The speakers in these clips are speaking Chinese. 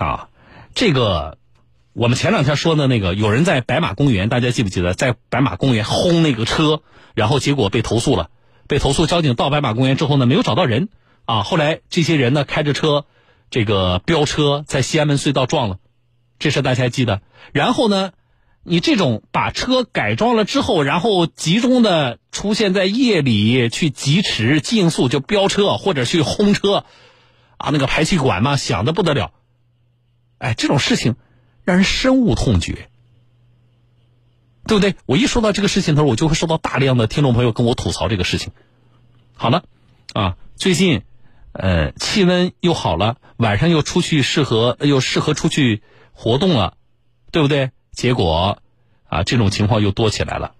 啊，这个我们前两天说的那个，有人在白马公园，大家记不记得在白马公园轰那个车，然后结果被投诉了，被投诉，交警到白马公园之后呢，没有找到人啊，后来这些人呢开着车，这个飙车在西安门隧道撞了，这事大家还记得。然后呢，你这种把车改装了之后，然后集中的出现在夜里去疾驰、竞速就飙车或者去轰车。啊，那个排气管嘛，响的不得了。哎，这种事情让人深恶痛绝，对不对？我一说到这个事情的时候，我就会收到大量的听众朋友跟我吐槽这个事情。好了，啊，最近呃气温又好了，晚上又出去适合又适合出去活动了，对不对？结果啊，这种情况又多起来了。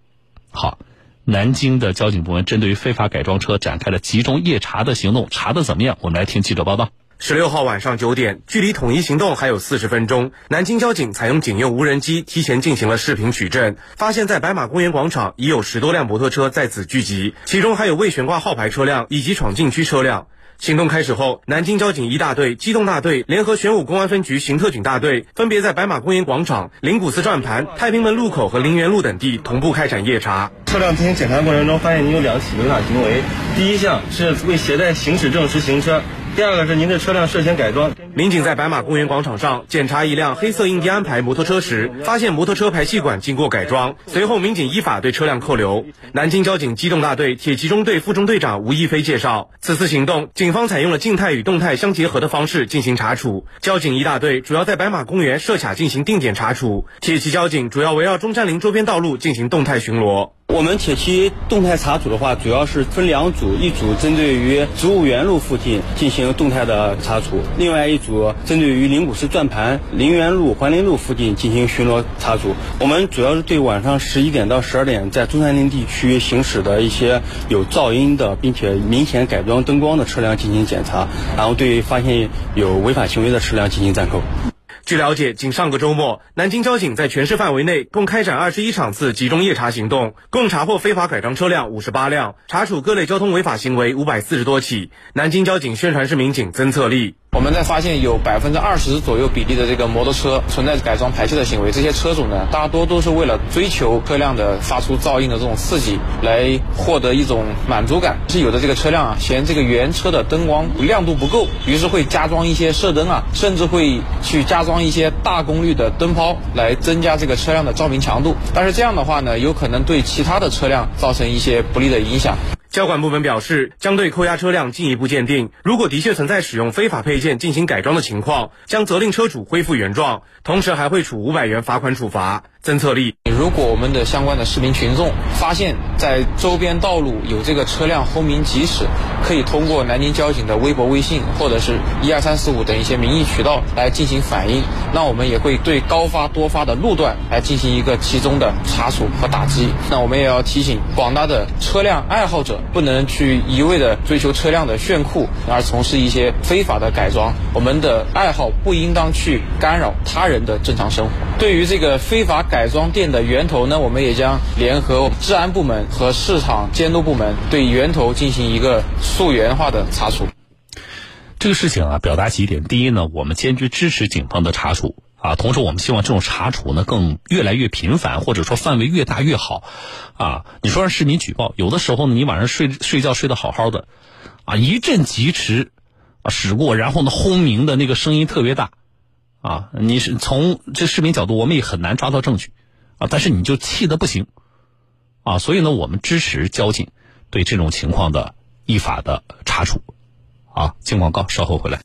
好。南京的交警部门针对于非法改装车展开了集中夜查的行动，查的怎么样？我们来听记者报道。十六号晚上九点，距离统一行动还有四十分钟，南京交警采用警用无人机提前进行了视频取证，发现，在白马公园广场已有十多辆摩托车在此聚集，其中还有未悬挂号牌车辆以及闯禁区车辆。行动开始后，南京交警一大队、机动大队联合玄武公安分局刑特警大队，分别在白马公园广场、灵谷寺转盘、太平门路口和陵园路等地同步开展夜查。车辆进行检查过程中，发现你有两起违法行为。第一项是未携带行驶证时行车。第二个是您的车辆涉嫌改装。民警在白马公园广场上检查一辆黑色印第安牌摩托车时，发现摩托车排气管经过改装。随后，民警依法对车辆扣留。南京交警机动大队铁骑中队副中队长吴一飞介绍，此次行动，警方采用了静态与动态相结合的方式进行查处。交警一大队主要在白马公园设卡进行定点查处，铁骑交警主要围绕中山陵周边道路进行动态巡逻。我们铁骑动态查处的话，主要是分两组，一组针对于植物园路附近进行动态的查处，另外一组针对于灵谷寺转盘、陵园路、环林路附近进行巡逻查处。我们主要是对晚上十一点到十二点在中山陵地区行驶的一些有噪音的，并且明显改装灯光的车辆进行检查，然后对发现有违法行为的车辆进行暂扣。据了解，仅上个周末，南京交警在全市范围内共开展二十一场次集中夜查行动，共查获非法改装车辆五十八辆，查处各类交通违法行为五百四十多起。南京交警宣传室民警曾策立。我们在发现有百分之二十左右比例的这个摩托车存在改装排气的行为，这些车主呢，大多都是为了追求车辆的发出噪音的这种刺激，来获得一种满足感。是有的这个车辆啊，嫌这个原车的灯光亮度不够，于是会加装一些射灯啊，甚至会去加装一些大功率的灯泡来增加这个车辆的照明强度。但是这样的话呢，有可能对其他的车辆造成一些不利的影响。交管部门表示，将对扣押车辆进一步鉴定，如果的确存在使用非法配件进行改装的情况，将责令车主恢复原状，同时还会处五百元罚款处罚。侦测力，如果我们的相关的市民群众发现，在周边道路有这个车辆轰鸣疾驶，可以通过南京交警的微博、微信或者是一二三四五等一些民意渠道来进行反映。那我们也会对高发多发的路段来进行一个集中的查处和打击。那我们也要提醒广大的车辆爱好者，不能去一味的追求车辆的炫酷，而从事一些非法的改装。我们的爱好不应当去干扰他人的正常生活。对于这个非法。改装店的源头呢，我们也将联合治安部门和市场监督部门对源头进行一个溯源化的查处。这个事情啊，表达几点：第一呢，我们坚决支持警方的查处啊，同时我们希望这种查处呢更越来越频繁，或者说范围越大越好啊。你说让市民举报，有的时候呢，你晚上睡睡觉睡得好好的，啊，一阵疾驰啊驶过，然后呢轰鸣的那个声音特别大。啊，你是从这视频角度，我们也很难抓到证据，啊，但是你就气得不行，啊，所以呢，我们支持交警对这种情况的依法的查处，啊，进广告，稍后回来。